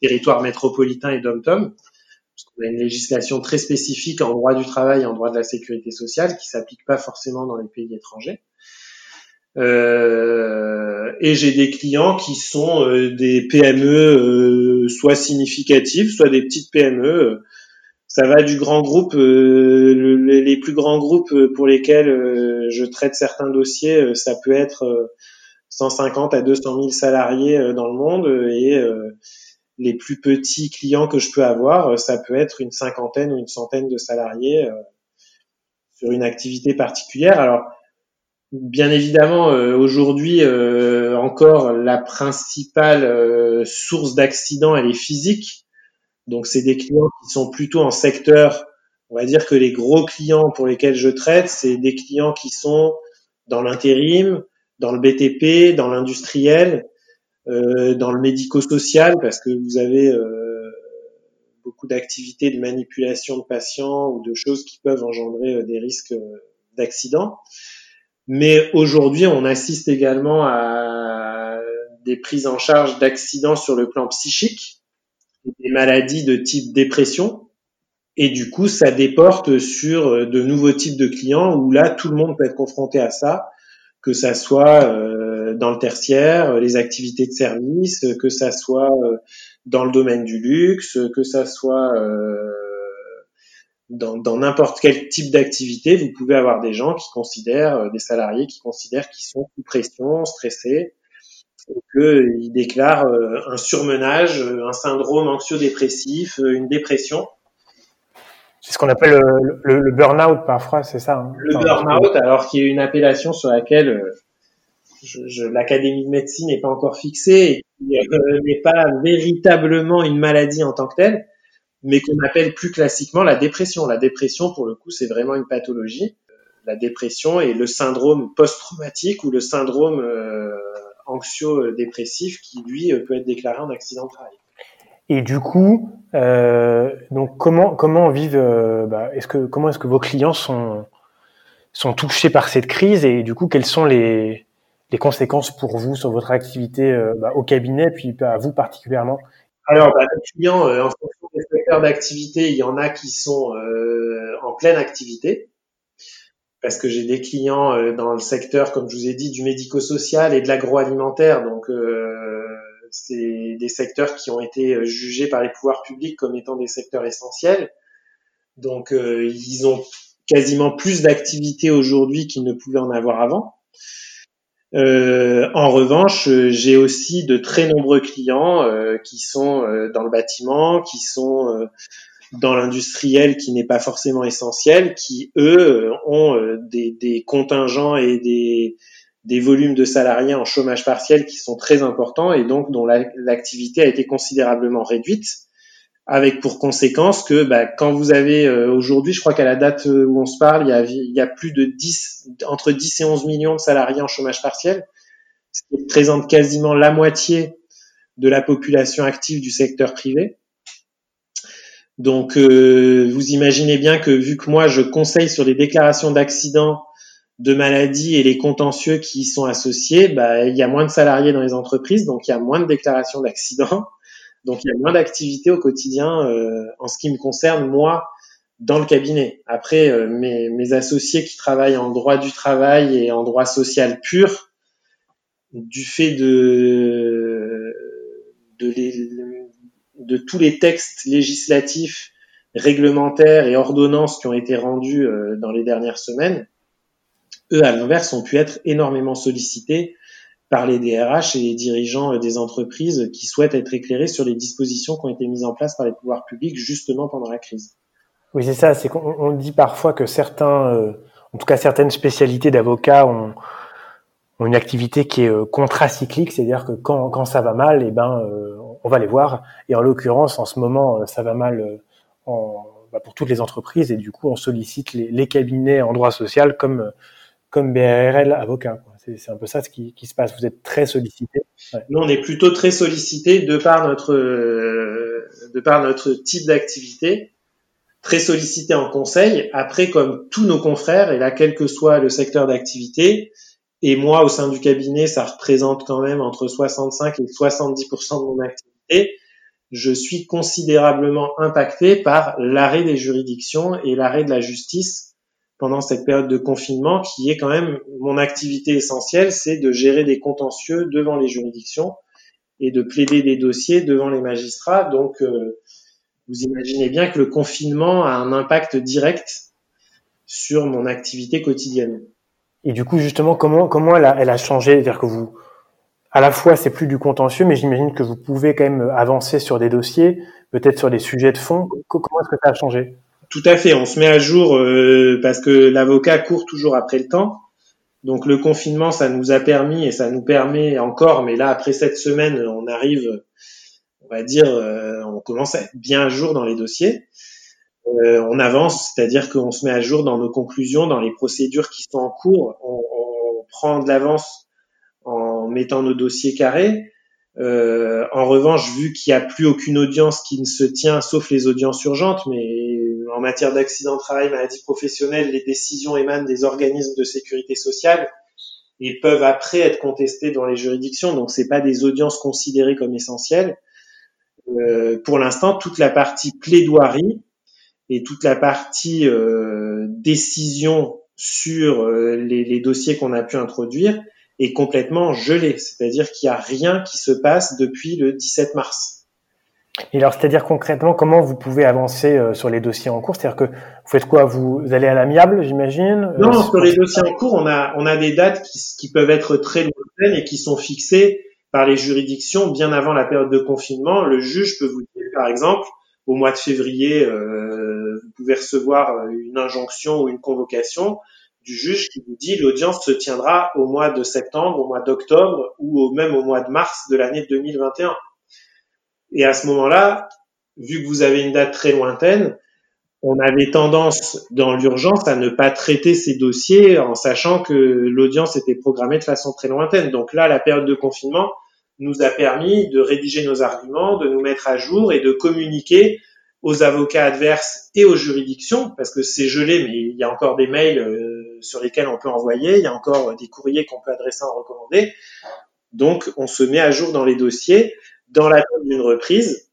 territoire métropolitain et dom-tom, parce qu'on a une législation très spécifique en droit du travail et en droit de la sécurité sociale qui s'applique pas forcément dans les pays étrangers. Euh, et j'ai des clients qui sont euh, des PME euh, soit significatives, soit des petites PME. Ça va du grand groupe, les plus grands groupes pour lesquels je traite certains dossiers, ça peut être 150 à 200 000 salariés dans le monde et les plus petits clients que je peux avoir, ça peut être une cinquantaine ou une centaine de salariés sur une activité particulière. Alors, bien évidemment, aujourd'hui encore, la principale source d'accidents, elle est physique. Donc, c'est des clients qui sont plutôt en secteur on va dire que les gros clients pour lesquels je traite, c'est des clients qui sont dans l'intérim, dans le BTP, dans l'industriel, euh, dans le médico-social, parce que vous avez euh, beaucoup d'activités de manipulation de patients ou de choses qui peuvent engendrer euh, des risques euh, d'accident. Mais aujourd'hui, on assiste également à des prises en charge d'accidents sur le plan psychique, des maladies de type dépression, et du coup, ça déporte sur euh, de nouveaux types de clients où là, tout le monde peut être confronté à ça, que ça soit euh, dans le tertiaire, euh, les activités de service, que ça soit dans le domaine du luxe, que ça soit dans n'importe quel type d'activité, vous pouvez avoir des gens qui considèrent, des salariés qui considèrent qu'ils sont sous pression, stressés, et qu'ils déclarent un surmenage, un syndrome anxio-dépressif, une dépression. C'est ce qu'on appelle le, le, le burn-out parfois, c'est ça hein. Le burn-out, alors qu'il y a une appellation sur laquelle euh, je, je, l'Académie de médecine n'est pas encore fixée et qui euh, n'est pas véritablement une maladie en tant que telle, mais qu'on appelle plus classiquement la dépression. La dépression, pour le coup, c'est vraiment une pathologie. La dépression est le syndrome post-traumatique ou le syndrome euh, anxio-dépressif qui, lui, peut être déclaré en accident de travail. Et du coup, euh, donc comment comment vivent euh, bah, est-ce que comment est-ce que vos clients sont sont touchés par cette crise et du coup quelles sont les les conséquences pour vous sur votre activité euh, bah, au cabinet puis à vous particulièrement? Alors bah, les clients en fonction des secteurs d'activité, il y en a qui sont en pleine activité parce que j'ai des clients dans le secteur comme je vous ai dit du médico-social et de l'agroalimentaire donc c'est des secteurs qui ont été euh, jugés par les pouvoirs publics comme étant des secteurs essentiels. Donc, euh, ils ont quasiment plus d'activités aujourd'hui qu'ils ne pouvaient en avoir avant. Euh, en revanche, j'ai aussi de très nombreux clients qui sont dans le bâtiment, qui sont dans l'industriel qui n'est pas forcément essentiel, qui eux ont des, des, contingents et des, des volumes de salariés en chômage partiel qui sont très importants et donc dont l'activité a été considérablement réduite, avec pour conséquence que bah, quand vous avez euh, aujourd'hui, je crois qu'à la date euh, où on se parle, il y, a, il y a plus de 10, entre 10 et 11 millions de salariés en chômage partiel, ce qui représente quasiment la moitié de la population active du secteur privé. Donc, euh, vous imaginez bien que vu que moi, je conseille sur les déclarations d'accidents de maladies et les contentieux qui y sont associés, bah, il y a moins de salariés dans les entreprises, donc il y a moins de déclarations d'accidents, donc il y a moins d'activités au quotidien euh, en ce qui me concerne, moi, dans le cabinet. Après, euh, mes, associés qui travaillent en droit du travail et en droit social pur, du fait de, de, de tous les textes législatifs, réglementaires et ordonnances qui ont été rendus euh, dans les dernières semaines, eux, à l'inverse, ont pu être énormément sollicités par les DRH et les dirigeants des entreprises qui souhaitent être éclairés sur les dispositions qui ont été mises en place par les pouvoirs publics justement pendant la crise. Oui, c'est ça. C'est qu'on dit parfois que certains, euh, en tout cas certaines spécialités d'avocats ont, une activité qui est euh, contracyclique, c'est-à-dire que quand, ça va mal, eh ben, euh, on va les voir. Et en l'occurrence, en ce moment, ça va mal bah, pour toutes les entreprises et du coup, on sollicite les, les cabinets en droit social comme comme BRL avocat. C'est un peu ça ce qui, se passe. Vous êtes très sollicité. Nous, on est plutôt très sollicité de par notre de par notre type d'activité, très sollicité en conseil. Après, comme tous nos confrères, et là, quel que soit le secteur d'activité, et moi, au sein du cabinet, ça représente quand même entre 65 et 70% de mon activité. Je suis considérablement impacté par l'arrêt des juridictions et l'arrêt de la justice pendant cette période de confinement qui est quand même mon activité essentielle, c'est de gérer des contentieux devant les juridictions et de plaider des dossiers devant les magistrats. Donc, euh, vous imaginez bien que le confinement a un impact direct sur mon activité quotidienne. Et du coup, justement, comment elle a, elle a changé? C'est-à-dire que vous à la fois c'est plus du contentieux, mais j'imagine que vous pouvez quand même avancer sur des dossiers, peut-être sur des sujets de fond. Comment est-ce que ça a changé? Tout à fait, on se met à jour euh, parce que l'avocat court toujours après le temps. Donc le confinement, ça nous a permis et ça nous permet encore, mais là après cette semaine, on arrive, on va dire, euh, on commence à être bien à jour dans les dossiers. Euh, on avance, c'est-à-dire qu'on se met à jour dans nos conclusions, dans les procédures qui sont en cours. On, prend de l'avance en mettant nos dossiers carrés. En revanche, vu qu'il n'y a plus aucune audience qui ne se tient, sauf les audiences urgentes, mais en matière d'accident de travail, maladie professionnelle, les décisions émanent des organismes de sécurité sociale et peuvent après être contestées dans les juridictions. Donc, c'est pas des audiences considérées comme essentielles. Euh, pour l'instant, toute la partie plaidoirie et toute la partie euh, décision sur euh, les, les, dossiers qu'on a pu introduire est complètement gelée. C'est-à-dire qu'il n'y a rien qui se passe depuis le 17 mars. Et alors, c'est-à-dire concrètement, comment vous pouvez avancer euh, sur les dossiers en cours? C'est-à-dire que vous faites quoi? Vous, allez à l'amiable, j'imagine? Non, sur les dossiers en cours, on a, on a des dates qui, qui peuvent être très lointaines et qui sont fixées par les juridictions bien avant la période de confinement. Le juge peut vous dire, par exemple, au mois de février, euh, vous pouvez recevoir une injonction ou une convocation du juge qui vous dit l'audience se tiendra au mois de septembre, au mois d'octobre ou même au mois de mars de l'année 2021. Et à ce moment-là, vu que vous avez une date très lointaine, on avait tendance dans l'urgence à ne pas traiter ces dossiers en sachant que l'audience était programmée de façon très lointaine. Donc là, la période de confinement, nous a permis de rédiger nos arguments, de nous mettre à jour et de communiquer aux avocats adverses et aux juridictions, parce que c'est gelé, mais il y a encore des mails euh, sur lesquels on peut envoyer, il y a encore des courriers qu'on peut adresser en recommandé. Donc, on se met à jour dans les dossiers dans l'attente d'une reprise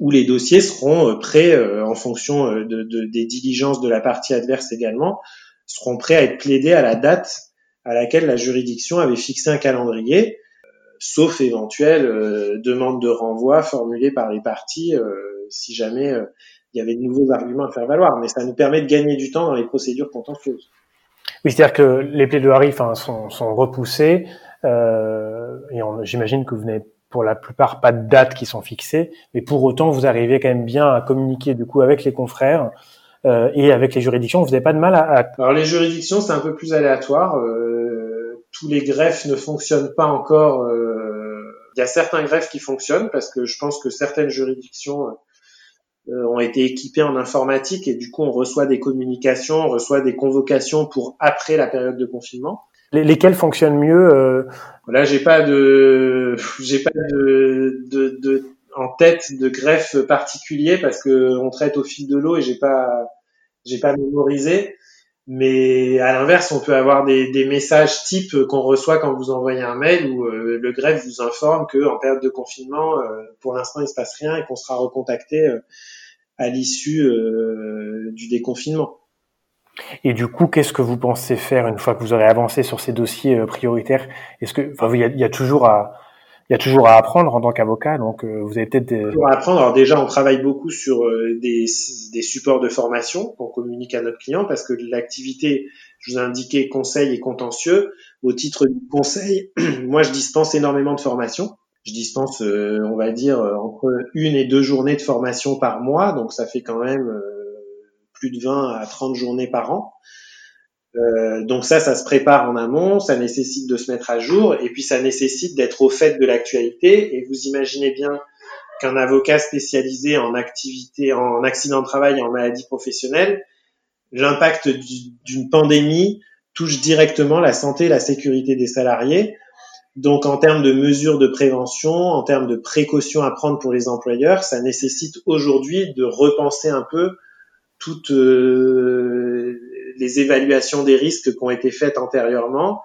où les dossiers seront euh, prêts euh, en fonction de, des diligences de la partie adverse également, seront prêts à être plaidés à la date à laquelle la juridiction avait fixé un calendrier sauf éventuelle euh, demande de renvoi formulée par les parties euh, si jamais euh, il y avait de nouveaux arguments à faire valoir. Mais ça nous permet de gagner du temps dans les procédures contentieuses. Oui, c'est-à-dire que les plaidoiries sont, sont repoussées euh, et j'imagine que vous n'avez pour la plupart pas de dates qui sont fixées, mais pour autant vous arrivez quand même bien à communiquer du coup avec les confrères euh, et avec les juridictions. Vous n'avez pas de mal à. Alors les juridictions c'est un peu plus aléatoire. Euh, tous les greffes ne fonctionnent pas encore. Euh, il y a certains greffes qui fonctionnent parce que je pense que certaines juridictions euh, ont été équipées en informatique et du coup on reçoit des communications, on reçoit des convocations pour après la période de confinement. Lesquelles fonctionnent mieux euh... Là, j'ai pas de, j'ai pas de, en tête de greffe particulier parce que on traite au fil de l'eau et j'ai pas, j'ai pas mémorisé. Mais à l'inverse, on peut avoir des, messages type qu'on reçoit quand vous envoyez un mail où euh, le greffe vous informe que en période de confinement, euh, pour l'instant, il se passe rien et qu'on sera recontacté à l'issue du déconfinement. Et du coup, qu'est-ce que vous pensez faire une fois que vous aurez avancé sur ces dossiers prioritaires? Est-ce que, enfin, il y a, toujours à il y a toujours à apprendre en tant qu'avocat, donc euh, vous avez peut-être des... À apprendre. Alors déjà, on travaille beaucoup sur euh, des, des, supports de formation qu'on communique à notre client parce que l'activité, je vous ai indiqué, conseil et contentieux. Au titre du conseil, moi, je dispense énormément de formations. Je dispense, euh, on va dire, entre une et deux journées de formation par mois, donc ça fait quand même plus de 20 à 30 journées par an. Euh, donc ça, ça se prépare en amont, ça nécessite de se mettre à jour, et puis ça nécessite d'être au fait de l'actualité. Et vous imaginez bien qu'un avocat spécialisé en activité, en accident de travail et en maladie professionnelle, l'impact d'une pandémie touche directement la santé et la sécurité des salariés. Donc en termes de mesures de prévention, en termes de précautions à prendre pour les employeurs, ça nécessite aujourd'hui de repenser un peu toutes euh, les évaluations des risques qui ont été faites antérieurement,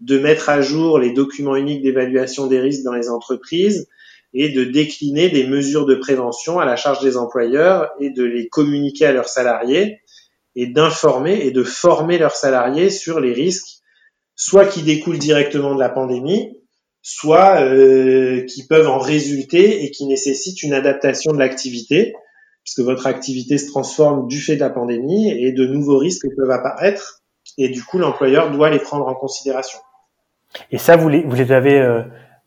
de mettre à jour les documents uniques d'évaluation des risques dans les entreprises et de décliner des mesures de prévention à la charge des employeurs et de les communiquer à leurs salariés et d'informer et de former leurs salariés sur les risques, soit qui découlent directement de la pandémie, soit euh, qui peuvent en résulter et qui nécessitent une adaptation de l'activité puisque votre activité se transforme du fait de la pandémie et de nouveaux risques peuvent apparaître et du coup l'employeur doit les prendre en considération. Et ça, vous les, vous les avez, euh,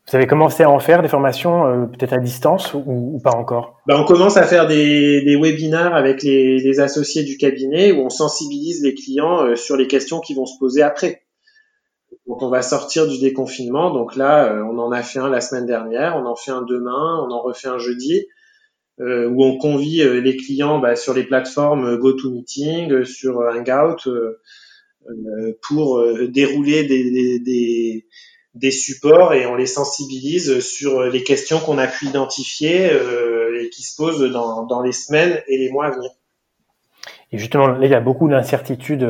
vous avez commencé à en faire des formations, euh, peut-être à distance ou, ou pas encore? Ben, On commence à faire des, des webinaires avec les, les, associés du cabinet où on sensibilise les clients euh, sur les questions qui vont se poser après. Donc on va sortir du déconfinement. Donc là, on en a fait un la semaine dernière, on en fait un demain, on en refait un jeudi. Euh, où on convie les clients bah, sur les plateformes GoToMeeting, sur Hangout, euh, pour euh, dérouler des, des, des, supports et on les sensibilise sur les questions qu'on a pu identifier euh, et qui se posent dans, dans les semaines et les mois à venir. Et justement, là, il y a beaucoup d'incertitudes.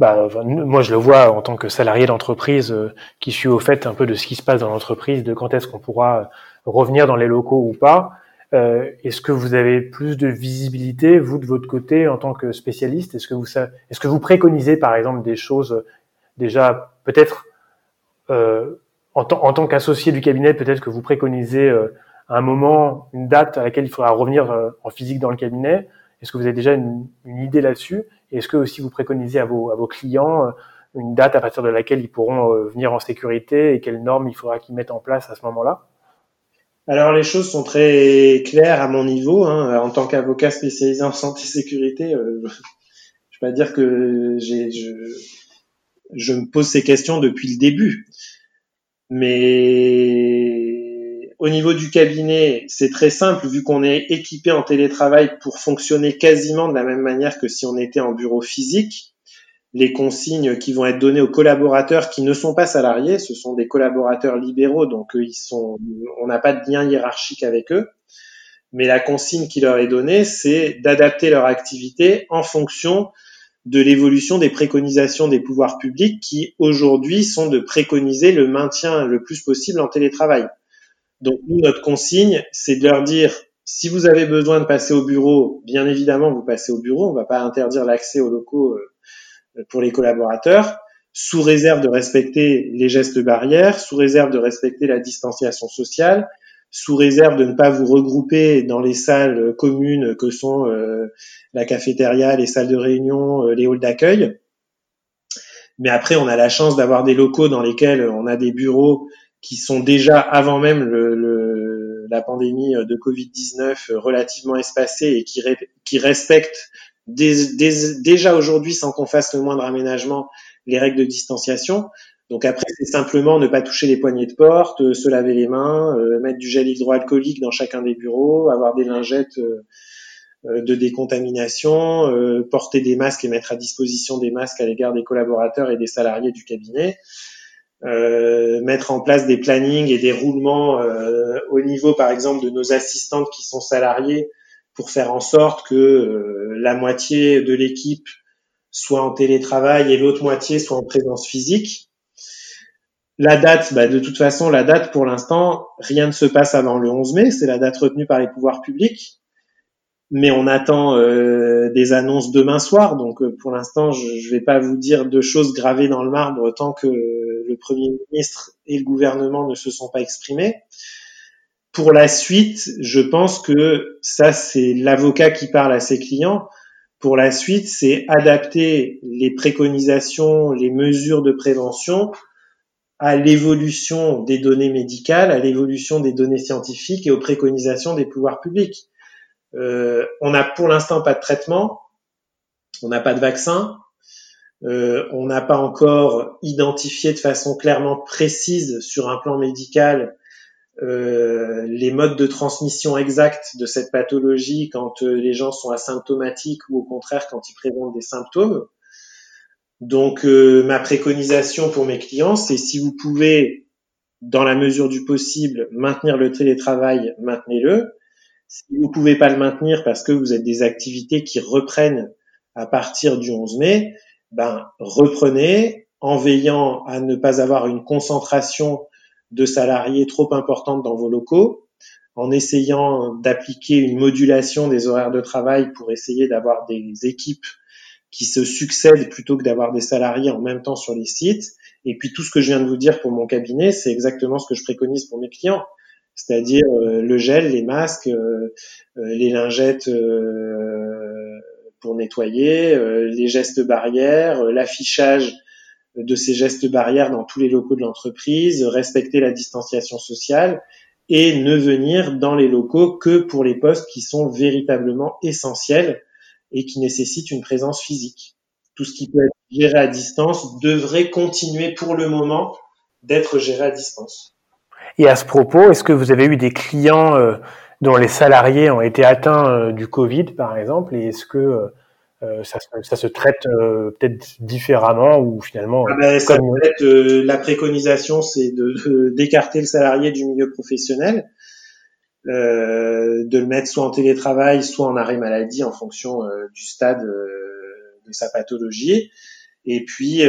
Bah, moi, je le vois en tant que salarié d'entreprise qui suis au fait un peu de ce qui se passe dans l'entreprise, de quand est-ce qu'on pourra revenir dans les locaux ou pas. Euh, est-ce que vous avez plus de visibilité, vous, de votre côté, en tant que spécialiste? Est-ce que vous est-ce que vous préconisez, par exemple, des choses euh, déjà peut-être euh, en, tant qu'associé du cabinet, peut-être que vous préconisez un moment, une date à laquelle il faudra revenir en physique dans le cabinet? Est-ce que vous avez déjà une, une idée là-dessus? Est-ce que aussi vous préconisez à vos, à vos clients une date à partir de laquelle ils pourront venir en sécurité et quelles normes il faudra qu'ils mettent en place à ce moment-là? Alors les choses sont très claires à mon niveau. Hein. En tant qu'avocat spécialisé en santé et sécurité, euh, je vais pas dire que je, me pose ces questions depuis le début. Mais au niveau du cabinet, c'est très simple vu qu'on est équipé en télétravail pour fonctionner quasiment de la même manière que si on était en bureau physique les consignes qui vont être données aux collaborateurs qui ne sont pas salariés, ce sont des collaborateurs libéraux, donc ils sont, on n'a pas de lien hiérarchique avec eux. Mais la consigne qui leur est donnée, c'est d'adapter leur activité en fonction de l'évolution des préconisations des pouvoirs publics qui aujourd'hui sont de préconiser le maintien le plus possible en télétravail. Donc nous, notre consigne, c'est de leur dire si vous avez besoin de passer au bureau, bien évidemment, vous passez au bureau. On ne va pas interdire l'accès aux locaux euh, pour les collaborateurs, sous réserve de respecter les gestes barrières, sous réserve de respecter la distanciation sociale, sous réserve de ne pas vous regrouper dans les salles communes que sont euh, la cafétéria, les salles de réunion, euh, les halls d'accueil. Mais après, on a la chance d'avoir des locaux dans lesquels on a des bureaux qui sont déjà avant même le, la pandémie de Covid-19 relativement espacés et qui, qui respectent déjà aujourd'hui, sans qu'on fasse le moindre aménagement, les règles de distanciation. Donc après, c'est simplement ne pas toucher les poignées de porte, euh, se laver les mains, euh, mettre du gel hydroalcoolique dans chacun des bureaux, avoir des lingettes euh, de décontamination, porter des masques et mettre à disposition des masques à l'égard des collaborateurs et des salariés du cabinet, mettre en place des plannings et des roulements au niveau, par exemple, de nos assistantes qui sont salariées pour faire en sorte que euh, la moitié de l'équipe soit en télétravail et l'autre moitié soit en présence physique. La date, bah, de toute façon, la date pour l'instant, rien ne se passe avant le 11 mai, c'est la date retenue par les pouvoirs publics. Mais on attend euh, des annonces demain soir, donc euh, pour l'instant, je ne vais pas vous dire de choses gravées dans le marbre tant que le Premier ministre et le gouvernement ne se sont pas exprimés pour la suite, je pense que ça, c'est l'avocat qui parle à ses clients. Pour la suite, c'est adapter les préconisations, les mesures de prévention à l'évolution des données médicales, à l'évolution des données scientifiques et aux préconisations des pouvoirs publics. Euh, on n'a pour l'instant pas de traitement, on n'a pas de vaccin, euh, on n'a pas encore identifié de façon clairement précise sur un plan médical euh, les modes de transmission exacts de cette pathologie quand euh, les gens sont asymptomatiques ou au contraire quand ils présentent des symptômes. Donc euh, ma préconisation pour mes clients, c'est si vous pouvez, dans la mesure du possible, maintenir le télétravail, maintenez-le. Si vous pouvez pas le maintenir parce que vous êtes des activités qui reprennent à partir du 11 mai, ben reprenez en veillant à ne pas avoir une concentration de salariés trop importantes dans vos locaux, en essayant d'appliquer une modulation des horaires de travail pour essayer d'avoir des équipes qui se succèdent plutôt que d'avoir des salariés en même temps sur les sites. Et puis tout ce que je viens de vous dire pour mon cabinet, c'est exactement ce que je préconise pour mes clients, c'est-à-dire euh, le gel, les masques, euh, euh, les lingettes pour nettoyer, les gestes barrières, l'affichage de ces gestes barrières dans tous les locaux de l'entreprise, respecter la distanciation sociale et ne venir dans les locaux que pour les postes qui sont véritablement essentiels et qui nécessitent une présence physique. Tout ce qui peut être géré à distance devrait continuer pour le moment d'être géré à distance. Et à ce propos, est-ce que vous avez eu des clients euh, dont les salariés ont été atteints euh, du Covid, par exemple, et est-ce que euh, ça, ça, se traite euh, peut-être différemment ou finalement ah ben, ça peut être, euh, la préconisation c'est de d'écarter le salarié du milieu professionnel de le mettre soit en télétravail soit en arrêt maladie en fonction du stade de sa pathologie. Et puis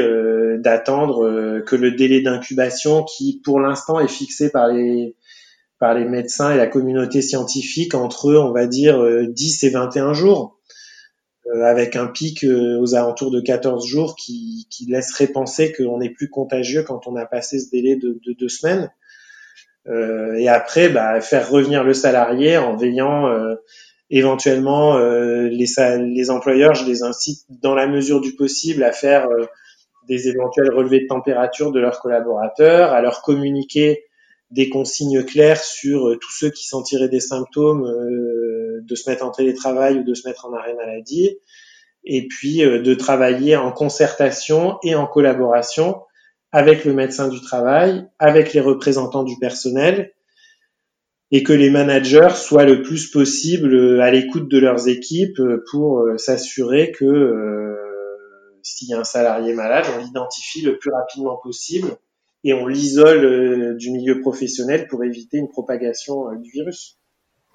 d'attendre que le délai d'incubation qui pour l'instant est fixé par les par les médecins et la communauté scientifique entre on va dire 10 et 21 jours. euh, avec un pic euh, aux alentours de 14 jours qui, qui laisserait penser qu'on est plus contagieux quand on a passé ce délai de, de deux semaines. Euh, et après, bah, faire revenir le salarié en veillant éventuellement les, les employeurs, je les incite dans la mesure du possible à faire des éventuels relevés de température de leurs collaborateurs, à leur communiquer des consignes claires sur tous ceux qui sentiraient des symptômes de se mettre en télétravail ou de se mettre en arrêt maladie, et puis euh, de travailler en concertation et en collaboration avec le médecin du travail, avec les représentants du personnel, et que les managers soient le plus possible euh, à l'écoute de leurs équipes euh, pour s'assurer que s'il y a un salarié malade, on l'identifie le plus rapidement possible et on l'isole du milieu professionnel pour éviter une propagation du virus.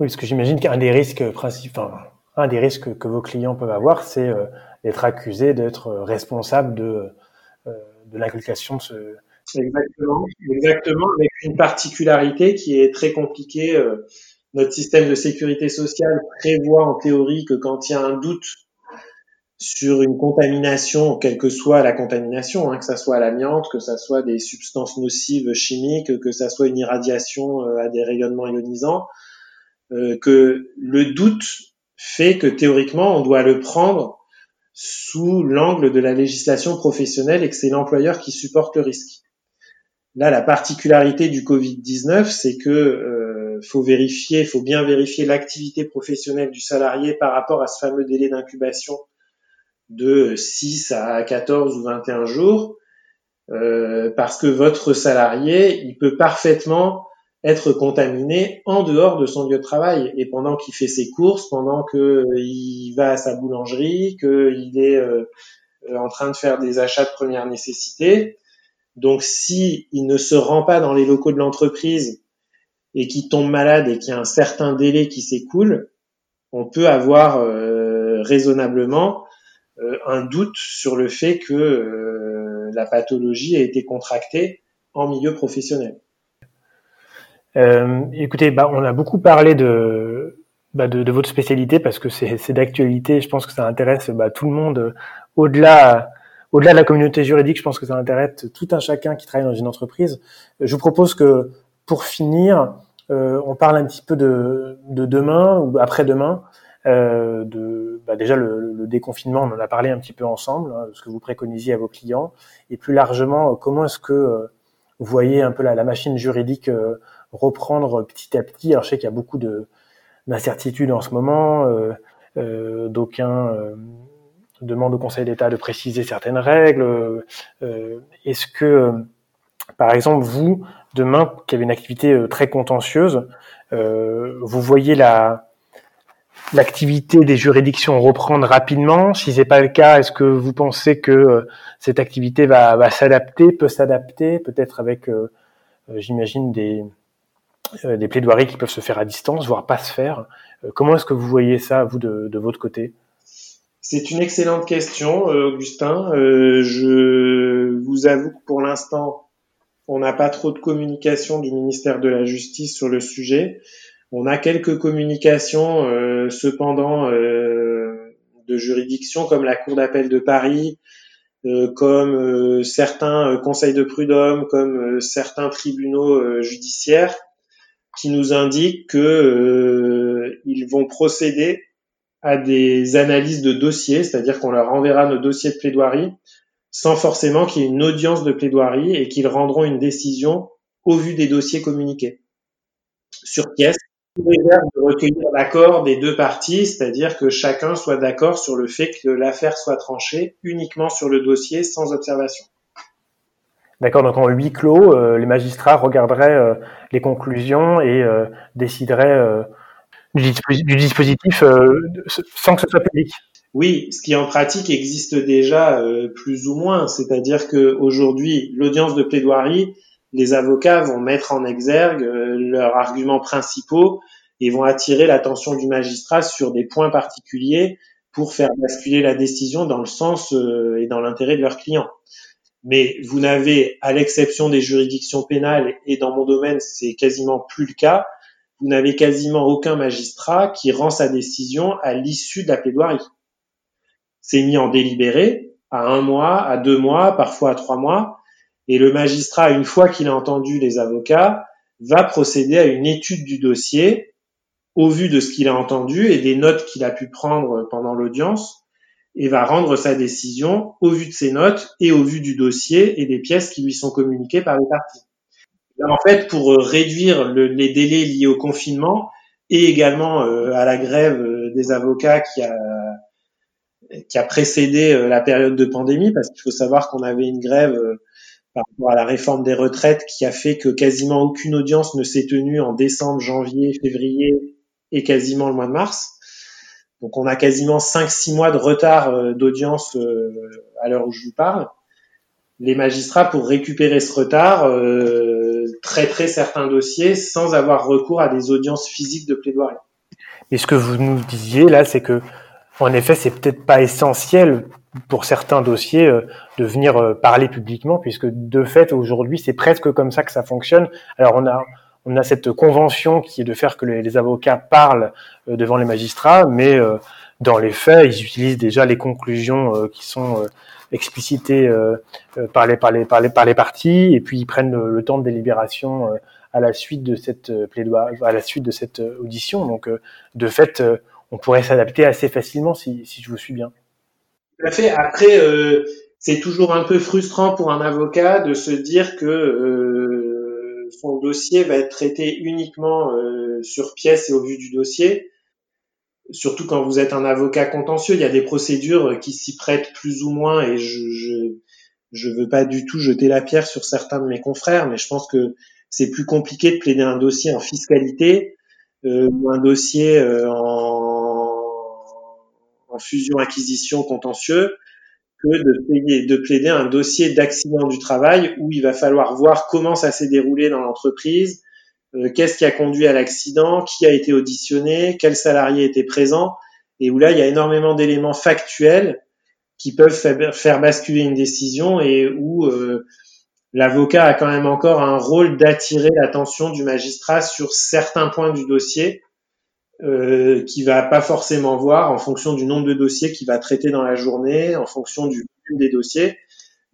Oui, parce que j'imagine qu'un des risques principaux, un des risques que vos clients peuvent avoir, c'est euh, d'être accusés d'être euh, responsable de, euh, de de ce. Exactement, exactement, avec une particularité qui est très compliquée. notre système de sécurité sociale prévoit en théorie que quand il y a un doute sur une contamination, quelle que soit la contamination, hein, que ça soit l'amiante, que ça soit des substances nocives chimiques, que ça soit une irradiation à des rayonnements ionisants, euh, que le doute fait que théoriquement on doit le prendre sous l'angle de la législation professionnelle et que c'est l'employeur qui supporte le risque. Là, la particularité du Covid-19, c'est que euh, faut vérifier, faut bien vérifier l'activité professionnelle du salarié par rapport à ce fameux délai d'incubation de 6 à 14 ou 21 jours, euh, parce que votre salarié, il peut parfaitement être contaminé en dehors de son lieu de travail et pendant qu'il fait ses courses, pendant qu'il va à sa boulangerie, qu'il est euh, en train de faire des achats de première nécessité. Donc si il ne se rend pas dans les locaux de l'entreprise et qu'il tombe malade et qu'il y a un certain délai qui s'écoule, on peut avoir euh, raisonnablement euh, un doute sur le fait que la pathologie a été contractée en milieu professionnel. Euh, écoutez, bah, on a beaucoup parlé de, bah, de, de, votre spécialité parce que c'est d'actualité. Je pense que ça intéresse bah, tout le monde. Au-delà, au-delà de la communauté juridique, je pense que ça intéresse tout un chacun qui travaille dans une entreprise. Je vous propose que, pour finir, euh, on parle un petit peu de, de demain ou après-demain. Euh, de bah, déjà le, le, déconfinement, on en a parlé un petit peu ensemble, hein, ce que vous préconisiez à vos clients, et plus largement, comment est-ce que euh, vous voyez un peu la, la machine juridique euh, reprendre petit à petit. Alors je sais qu'il y a beaucoup de d'incertitudes en ce moment. Euh, euh, D'aucuns euh, demandent au Conseil d'État de préciser certaines règles. Est-ce que, par exemple, vous, demain, qui avez une activité très contentieuse, vous voyez la l'activité des juridictions reprendre rapidement? Si c'est pas le cas, est-ce que vous pensez que cette activité va, s'adapter, peut s'adapter, peut-être avec, j'imagine, des, des plaidoiries qui peuvent se faire à distance, voire pas se faire. Euh, comment est-ce que vous voyez ça, vous, de, de votre côté? C'est une excellente question, euh, Augustin. je vous avoue que pour l'instant, on n'a pas trop de communication du ministère de la Justice sur le sujet. On a quelques communications, cependant, de juridictions comme la Cour d'appel de Paris, comme certains conseils de prud'homme, comme certains tribunaux judiciaires, qui nous indique que euh, vont procéder à des analyses de dossiers, c'est-à-dire qu'on leur enverra nos dossiers de plaidoirie sans forcément qu'il y ait une audience de plaidoirie et qu'ils rendront une décision au vu des dossiers communiqués sur pièce de recueillir l'accord des deux parties, c'est-à-dire que chacun soit d'accord sur le fait que l'affaire soit tranchée uniquement sur le dossier sans observation. D'accord, donc en huis clos, euh, les magistrats regarderaient euh, les conclusions et euh, décideraient du, du, dispositif sans que ce soit public. Oui, ce qui en pratique existe déjà plus ou moins, c'est-à-dire que aujourd'hui, l'audience de plaidoirie, les avocats vont mettre en exergue leurs arguments principaux et vont attirer l'attention du magistrat sur des points particuliers pour faire basculer la décision dans le sens et dans l'intérêt de leur client mais vous n'avez, à l'exception des juridictions pénales, et dans mon domaine, c'est quasiment plus le cas, vous n'avez quasiment aucun magistrat qui rend sa décision à l'issue de la plaidoirie. C'est mis en délibéré à un mois, à deux mois, parfois à trois mois, et le magistrat, une fois qu'il a entendu les avocats, va procéder à une étude du dossier au vu de ce qu'il a entendu et des notes qu'il a pu prendre pendant l'audience et va rendre sa décision au vu de ses notes et au vu du dossier et des pièces qui lui sont communiquées par les parties. en fait, pour euh, réduire les délais liés au confinement et également euh, à la grève euh, des avocats qui a, qui a précédé la période de pandémie, parce qu'il faut savoir qu'on avait une grève par rapport à la réforme des retraites qui a fait que quasiment aucune audience ne s'est tenue en décembre, janvier, février et quasiment le mois de mars. Donc on a quasiment 5-6 mois de retard euh, d'audience euh, à l'heure où je vous parle. Les magistrats, pour récupérer ce retard, euh, traiteraient certains dossiers sans avoir recours à des audiences physiques de plaidoirie. Et ce que vous nous disiez là, c'est que en effet, c'est peut-être pas essentiel pour certains dossiers de venir parler publiquement, puisque de fait aujourd'hui, c'est presque comme ça que ça fonctionne. Alors on a on a cette convention qui est de faire que les, avocats parlent euh, devant les magistrats, mais euh, dans les faits, ils utilisent déjà les conclusions euh, qui sont explicitées par les, par, les, par, les, par les parties, et puis ils prennent le, temps de délibération à la suite de cette à la suite de cette audition. Donc, de fait, on pourrait s'adapter assez facilement si, si je vous suis bien. Tout à fait. Après, c'est toujours un peu frustrant pour un avocat de se dire que son dossier va être traité uniquement euh, sur pièce et au vu du dossier. Surtout quand vous êtes un avocat contentieux, il y a des procédures qui s'y prêtent plus ou moins et je, je je veux pas du tout jeter la pierre sur certains de mes confrères, mais je pense que c'est plus compliqué de plaider un dossier en fiscalité euh, ou un dossier euh, en, en fusion-acquisition contentieux que de, de plaider un dossier d'accident du travail où il va falloir voir comment ça s'est déroulé dans l'entreprise, euh, qu'est-ce qui a conduit à l'accident, qui a été auditionné, quel salarié était présent, et où là, il y a énormément d'éléments factuels qui peuvent faire basculer une décision et où euh, l'avocat a quand même encore un rôle d'attirer l'attention du magistrat sur certains points du dossier euh, qui va pas forcément voir en fonction du nombre de dossiers qu'il va traiter dans la journée, en fonction du volume des dossiers.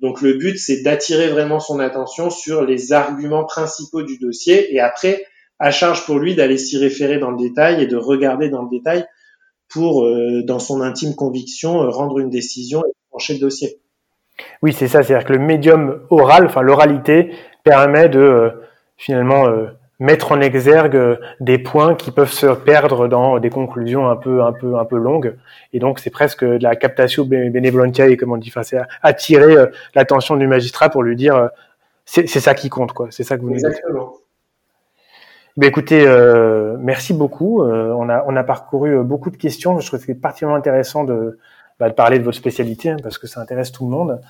Donc le but, c'est d'attirer vraiment son attention sur les arguments principaux du dossier et après, à charge pour lui d'aller s'y référer dans le détail et de regarder dans le détail pour, euh, dans son intime conviction, euh, rendre une décision et trancher le dossier. Oui, c'est ça, c'est-à-dire que le médium oral, enfin l'oralité, permet de finalement mettre en exergue des points qui peuvent se perdre dans des conclusions un peu un peu un peu longues et donc c'est presque de la captatio benevolentiae comme on dit enfin c'est attirer euh, l'attention du magistrat pour lui dire euh, c'est ça qui compte quoi c'est ça que vous nous dites ben écoutez, euh, merci beaucoup. on a on a parcouru beaucoup de questions. Je trouve que c'est particulièrement intéressant de, bah, de parler de votre spécialité hein, parce que ça intéresse tout le monde.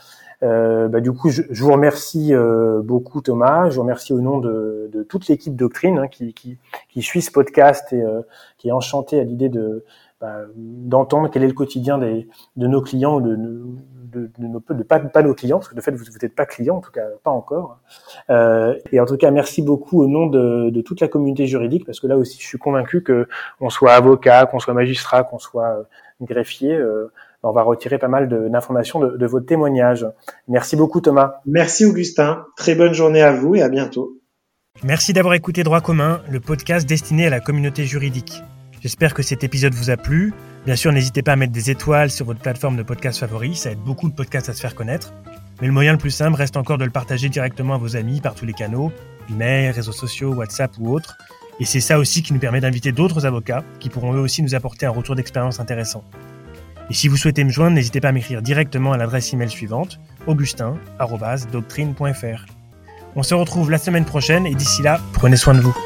Euh, bah, du coup, je, je vous remercie euh, beaucoup Thomas. Je vous remercie au nom de, de toute l'équipe Doctrine hein, qui, qui, qui, suit ce podcast et euh, qui est enchanté à l'idée de bah, d'entendre quel est le quotidien des, de nos clients ou de, de, de, de pas, pas nos clients, parce que de fait vous n'êtes pas client, en tout cas pas encore. Euh, et en tout cas, merci beaucoup au nom de, toute la communauté juridique, parce que là aussi, je suis convaincu que qu'on soit avocat, qu'on soit magistrat, qu'on soit greffier, euh, on va retirer pas mal d'informations de, de, votre témoignage. Merci beaucoup Thomas. Merci Augustin. Très bonne journée à vous et à bientôt. Merci d'avoir écouté Droit commun, le podcast destiné à la communauté juridique. J'espère que cet épisode vous a plu. Bien sûr, n'hésitez pas à mettre des étoiles sur votre plateforme de podcast favori, ça aide beaucoup de podcasts à se faire connaître. Mais le moyen le plus simple reste encore de le partager directement à vos amis par tous les canaux, email, réseaux sociaux, WhatsApp ou autres. Et c'est ça aussi qui nous permet d'inviter d'autres avocats qui pourront eux aussi nous apporter un retour d'expérience intéressant. Et si vous souhaitez me joindre, n'hésitez pas à m'écrire directement à l'adresse email suivante augustin.doctrine.fr. On se retrouve la semaine prochaine et d'ici là, prenez soin de vous.